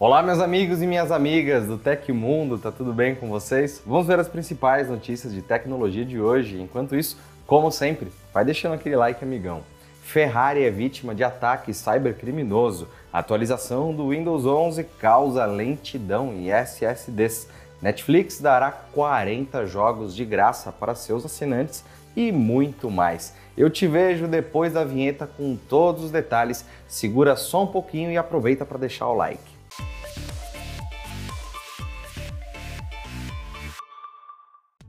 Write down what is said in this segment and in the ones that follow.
Olá, meus amigos e minhas amigas do Tecmundo, tá tudo bem com vocês? Vamos ver as principais notícias de tecnologia de hoje. Enquanto isso, como sempre, vai deixando aquele like, amigão. Ferrari é vítima de ataque cybercriminoso. atualização do Windows 11 causa lentidão em SSDs. Netflix dará 40 jogos de graça para seus assinantes e muito mais. Eu te vejo depois da vinheta com todos os detalhes. Segura só um pouquinho e aproveita para deixar o like.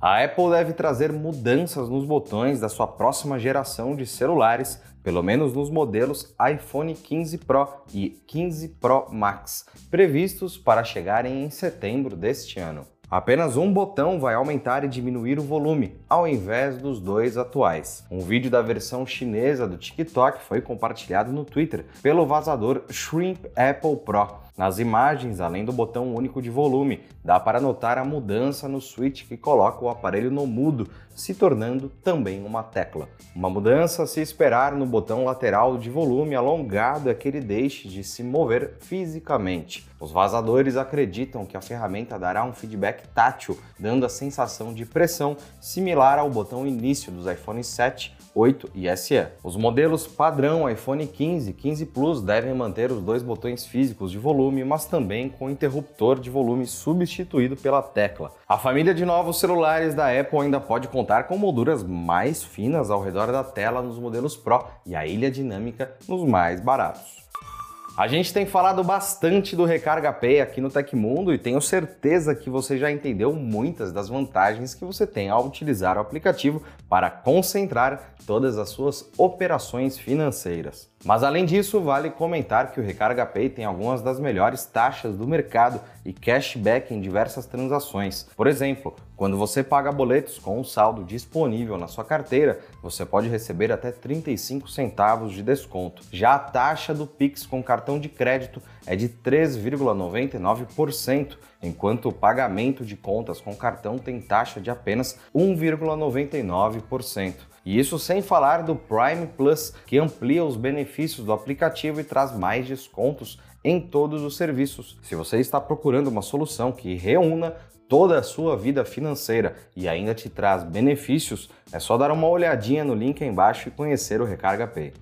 A Apple deve trazer mudanças nos botões da sua próxima geração de celulares, pelo menos nos modelos iPhone 15 Pro e 15 Pro Max, previstos para chegarem em setembro deste ano. Apenas um botão vai aumentar e diminuir o volume, ao invés dos dois atuais. Um vídeo da versão chinesa do TikTok foi compartilhado no Twitter pelo vazador Shrimp Apple Pro. Nas imagens, além do botão único de volume, dá para notar a mudança no switch que coloca o aparelho no mudo, se tornando também uma tecla. Uma mudança se esperar no botão lateral de volume alongado é que ele deixe de se mover fisicamente. Os vazadores acreditam que a ferramenta dará um feedback tátil, dando a sensação de pressão similar ao botão início dos iPhone 7 8 e SE. Os modelos padrão iPhone 15 e 15 Plus devem manter os dois botões físicos de volume, mas também com interruptor de volume substituído pela tecla. A família de novos celulares da Apple ainda pode contar com molduras mais finas ao redor da tela nos modelos Pro e a ilha dinâmica nos mais baratos. A gente tem falado bastante do Recarga Pay aqui no Tecmundo e tenho certeza que você já entendeu muitas das vantagens que você tem ao utilizar o aplicativo para concentrar todas as suas operações financeiras. Mas além disso, vale comentar que o Recarga Pay tem algumas das melhores taxas do mercado e cashback em diversas transações. Por exemplo, quando você paga boletos com um saldo disponível na sua carteira, você pode receber até 35 centavos de desconto. Já a taxa do Pix com cartão de crédito é de 3,99%, enquanto o pagamento de contas com cartão tem taxa de apenas 1,99%. E isso sem falar do Prime Plus, que amplia os benefícios do aplicativo e traz mais descontos em todos os serviços. Se você está procurando uma solução que reúna toda a sua vida financeira e ainda te traz benefícios, é só dar uma olhadinha no link embaixo e conhecer o Recarga Pay.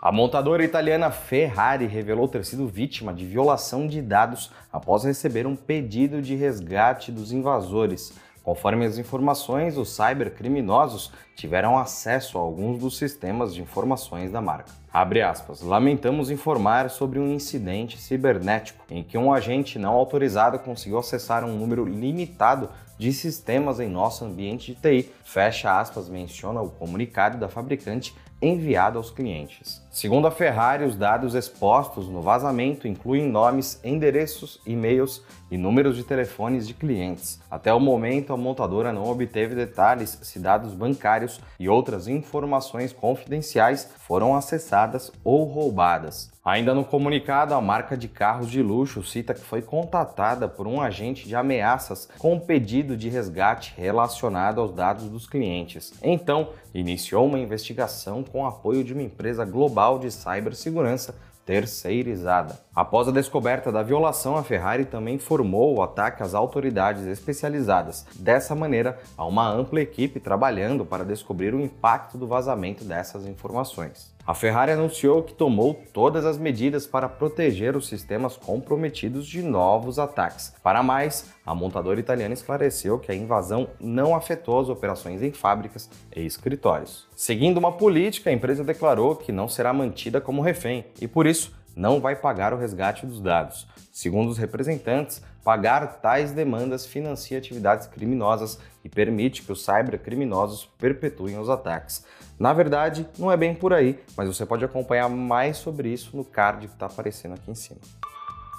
A montadora italiana Ferrari revelou ter sido vítima de violação de dados após receber um pedido de resgate dos invasores. Conforme as informações, os cybercriminosos tiveram acesso a alguns dos sistemas de informações da marca. Abre aspas, lamentamos informar sobre um incidente cibernético em que um agente não autorizado conseguiu acessar um número limitado de sistemas em nosso ambiente de TI. Fecha aspas, menciona o comunicado da fabricante enviado aos clientes. Segundo a Ferrari, os dados expostos no vazamento incluem nomes, endereços, e-mails e números de telefones de clientes. Até o momento, a montadora não obteve detalhes se dados bancários e outras informações confidenciais foram acessadas ou roubadas. Ainda no comunicado, a marca de carros de luxo cita que foi contatada por um agente de ameaças com um pedido de resgate relacionado aos dados dos clientes. Então, iniciou uma investigação com apoio de uma empresa global de cibersegurança terceirizada. Após a descoberta da violação, a Ferrari também informou o ataque às autoridades especializadas. Dessa maneira, há uma ampla equipe trabalhando para descobrir o impacto do vazamento dessas informações. A Ferrari anunciou que tomou todas as medidas para proteger os sistemas comprometidos de novos ataques. Para mais, a montadora italiana esclareceu que a invasão não afetou as operações em fábricas e escritórios. Seguindo uma política, a empresa declarou que não será mantida como refém e, por isso, não vai pagar o resgate dos dados. Segundo os representantes, pagar tais demandas financia atividades criminosas e permite que os cybercriminosos perpetuem os ataques. Na verdade, não é bem por aí, mas você pode acompanhar mais sobre isso no card que está aparecendo aqui em cima.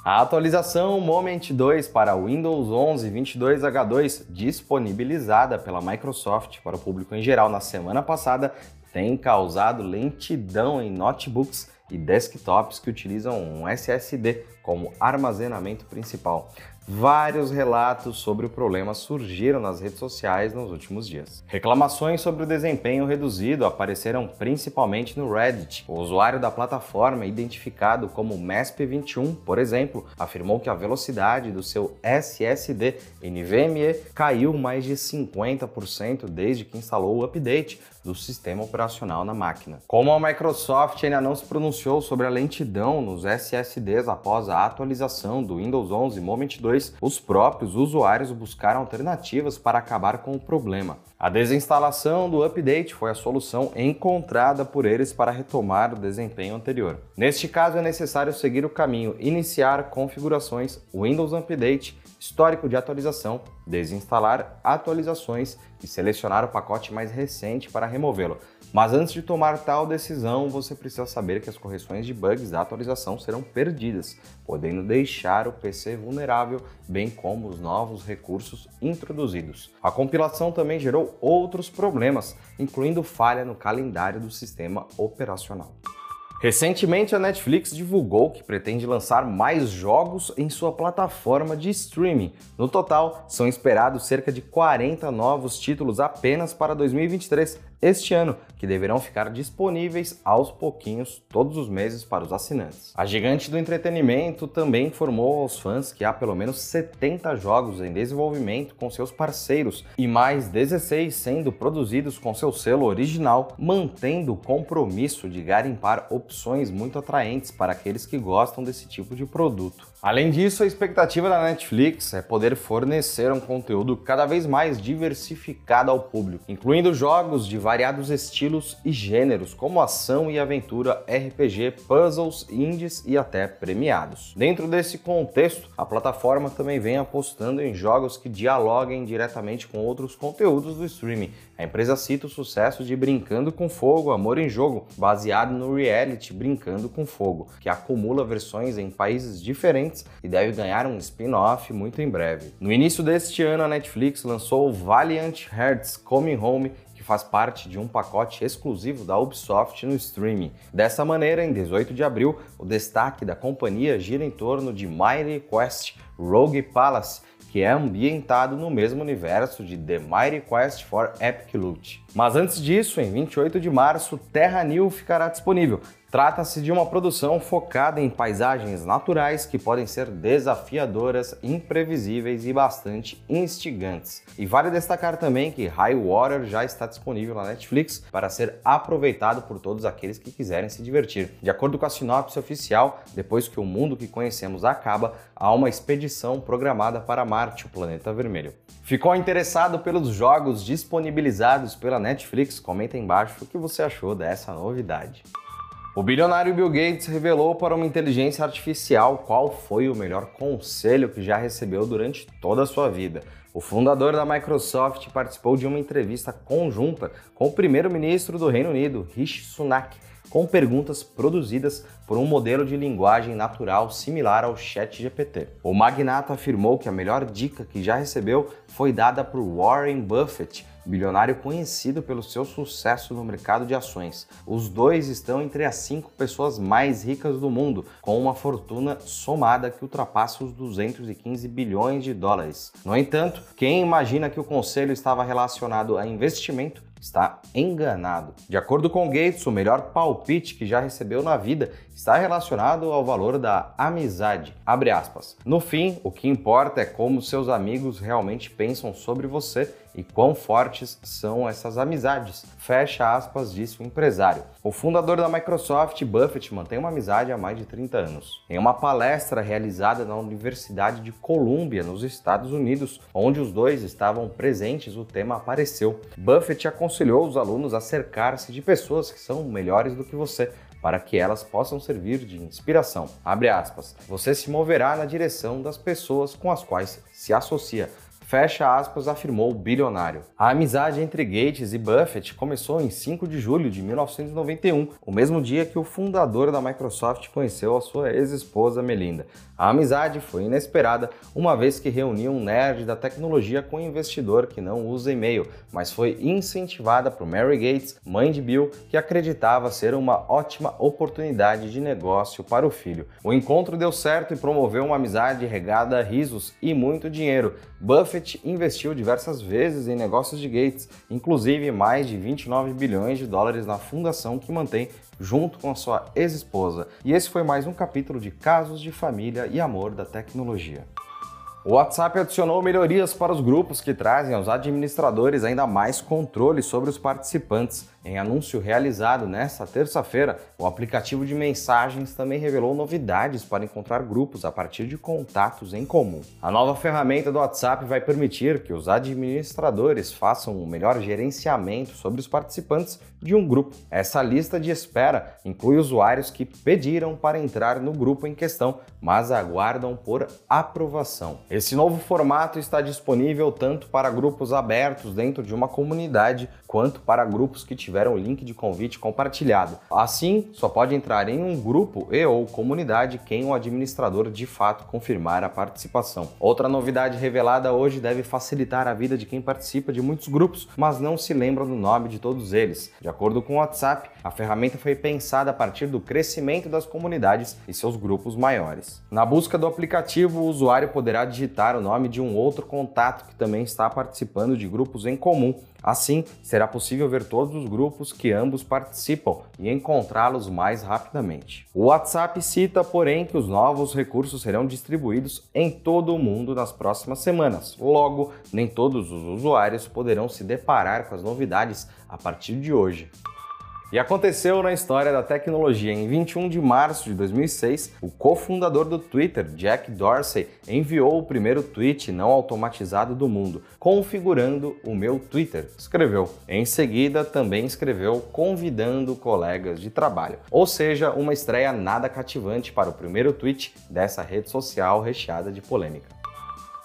A atualização Moment 2 para Windows 11 22H2, disponibilizada pela Microsoft para o público em geral na semana passada, tem causado lentidão em notebooks e desktops que utilizam um SSD como armazenamento principal. Vários relatos sobre o problema surgiram nas redes sociais nos últimos dias. Reclamações sobre o desempenho reduzido apareceram principalmente no Reddit. O usuário da plataforma, identificado como MESP21, por exemplo, afirmou que a velocidade do seu SSD NVMe caiu mais de 50% desde que instalou o update do sistema operacional na máquina. Como a Microsoft ainda não se pronunciou sobre a lentidão nos SSDs após a atualização do Windows 11 Moment 2, os próprios usuários buscaram alternativas para acabar com o problema. A desinstalação do update foi a solução encontrada por eles para retomar o desempenho anterior. Neste caso, é necessário seguir o caminho iniciar configurações, Windows Update, histórico de atualização, desinstalar atualizações e selecionar o pacote mais recente para removê-lo. Mas antes de tomar tal decisão, você precisa saber que as correções de bugs da atualização serão perdidas, podendo deixar o PC vulnerável, bem como os novos recursos introduzidos. A compilação também gerou outros problemas, incluindo falha no calendário do sistema operacional. Recentemente, a Netflix divulgou que pretende lançar mais jogos em sua plataforma de streaming. No total, são esperados cerca de 40 novos títulos apenas para 2023, este ano, que deverão ficar disponíveis aos pouquinhos todos os meses para os assinantes. A gigante do entretenimento também informou aos fãs que há pelo menos 70 jogos em desenvolvimento com seus parceiros e mais 16 sendo produzidos com seu selo original, mantendo o compromisso de garimpar opções muito atraentes para aqueles que gostam desse tipo de produto. Além disso, a expectativa da Netflix é poder fornecer um conteúdo cada vez mais diversificado ao público, incluindo jogos de variados estilos e gêneros, como ação e aventura, RPG, puzzles, indies e até premiados. Dentro desse contexto, a plataforma também vem apostando em jogos que dialoguem diretamente com outros conteúdos do streaming. A empresa cita o sucesso de Brincando com Fogo, Amor em Jogo, baseado no reality Brincando com Fogo, que acumula versões em países diferentes e deve ganhar um spin-off muito em breve. No início deste ano, a Netflix lançou Valiant Hearts Coming Home faz parte de um pacote exclusivo da Ubisoft no streaming. Dessa maneira, em 18 de abril, o destaque da companhia gira em torno de Mighty Quest Rogue Palace, que é ambientado no mesmo universo de The Mighty Quest for Epic Loot. Mas antes disso, em 28 de março, Terra New ficará disponível, Trata-se de uma produção focada em paisagens naturais que podem ser desafiadoras, imprevisíveis e bastante instigantes. E vale destacar também que High Water já está disponível na Netflix para ser aproveitado por todos aqueles que quiserem se divertir. De acordo com a sinopse oficial, depois que o mundo que conhecemos acaba, há uma expedição programada para Marte, o planeta vermelho. Ficou interessado pelos jogos disponibilizados pela Netflix? Comenta embaixo o que você achou dessa novidade. O bilionário Bill Gates revelou para uma inteligência artificial qual foi o melhor conselho que já recebeu durante toda a sua vida. O fundador da Microsoft participou de uma entrevista conjunta com o primeiro-ministro do Reino Unido, Rishi Sunak, com perguntas produzidas por um modelo de linguagem natural similar ao ChatGPT. O magnata afirmou que a melhor dica que já recebeu foi dada por Warren Buffett, bilionário conhecido pelo seu sucesso no mercado de ações. Os dois estão entre as cinco pessoas mais ricas do mundo, com uma fortuna somada que ultrapassa os 215 bilhões de dólares. No entanto, quem imagina que o conselho estava relacionado a investimento está enganado. De acordo com Gates, o melhor palpite que já recebeu na vida está relacionado ao valor da amizade. No fim, o que importa é como seus amigos realmente pensam sobre você e quão fortes são essas amizades. Fecha aspas, disse o empresário. O fundador da Microsoft, Buffett, mantém uma amizade há mais de 30 anos. Em uma palestra realizada na Universidade de Columbia, nos Estados Unidos, onde os dois estavam presentes, o tema apareceu. Buffett aconselhou os alunos a cercar-se de pessoas que são melhores do que você para que elas possam servir de inspiração. Abre aspas. Você se moverá na direção das pessoas com as quais se associa. fecha aspas, afirmou o bilionário. A amizade entre Gates e Buffett começou em 5 de julho de 1991, o mesmo dia que o fundador da Microsoft conheceu a sua ex-esposa Melinda. A amizade foi inesperada, uma vez que reuniu um nerd da tecnologia com um investidor que não usa e-mail, mas foi incentivada por Mary Gates, mãe de Bill, que acreditava ser uma ótima oportunidade de negócio para o filho. O encontro deu certo e promoveu uma amizade regada a risos e muito dinheiro. Buffett investiu diversas vezes em negócios de Gates, inclusive mais de 29 bilhões de dólares na fundação que mantém junto com a sua ex-esposa. E esse foi mais um capítulo de Casos de Família e Amor da Tecnologia. O WhatsApp adicionou melhorias para os grupos que trazem aos administradores ainda mais controle sobre os participantes. Em anúncio realizado nesta terça-feira, o aplicativo de mensagens também revelou novidades para encontrar grupos a partir de contatos em comum. A nova ferramenta do WhatsApp vai permitir que os administradores façam um melhor gerenciamento sobre os participantes de um grupo. Essa lista de espera inclui usuários que pediram para entrar no grupo em questão, mas aguardam por aprovação. Esse novo formato está disponível tanto para grupos abertos dentro de uma comunidade quanto para grupos que tiveram o link de convite compartilhado. Assim, só pode entrar em um grupo e ou comunidade quem o administrador de fato confirmar a participação. Outra novidade revelada hoje deve facilitar a vida de quem participa de muitos grupos, mas não se lembra do nome de todos eles. De acordo com o WhatsApp, a ferramenta foi pensada a partir do crescimento das comunidades e seus grupos maiores. Na busca do aplicativo, o usuário poderá digitar o nome de um outro contato que também está participando de grupos em comum Assim, será possível ver todos os grupos que ambos participam e encontrá-los mais rapidamente. O WhatsApp cita, porém, que os novos recursos serão distribuídos em todo o mundo nas próximas semanas. Logo, nem todos os usuários poderão se deparar com as novidades a partir de hoje. E aconteceu na história da tecnologia. Em 21 de março de 2006, o cofundador do Twitter, Jack Dorsey, enviou o primeiro tweet não automatizado do mundo, configurando o meu Twitter. Escreveu. Em seguida, também escreveu convidando colegas de trabalho. Ou seja, uma estreia nada cativante para o primeiro tweet dessa rede social recheada de polêmica.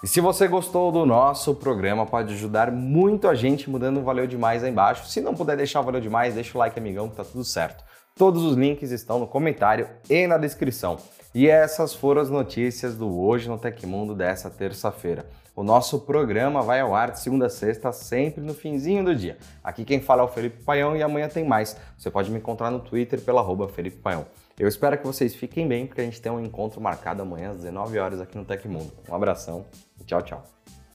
E se você gostou do nosso programa, pode ajudar muito a gente mudando o Valeu Demais aí embaixo. Se não puder deixar o Valeu Demais, deixa o like, amigão, que tá tudo certo. Todos os links estão no comentário e na descrição. E essas foram as notícias do Hoje no Tecmundo dessa terça-feira. O nosso programa vai ao ar de segunda a sexta, sempre no finzinho do dia. Aqui quem fala é o Felipe Paião e amanhã tem mais. Você pode me encontrar no Twitter pela arroba Felipe Paião. Eu espero que vocês fiquem bem, porque a gente tem um encontro marcado amanhã às 19 horas aqui no Tecmundo. Um abração tchau, tchau.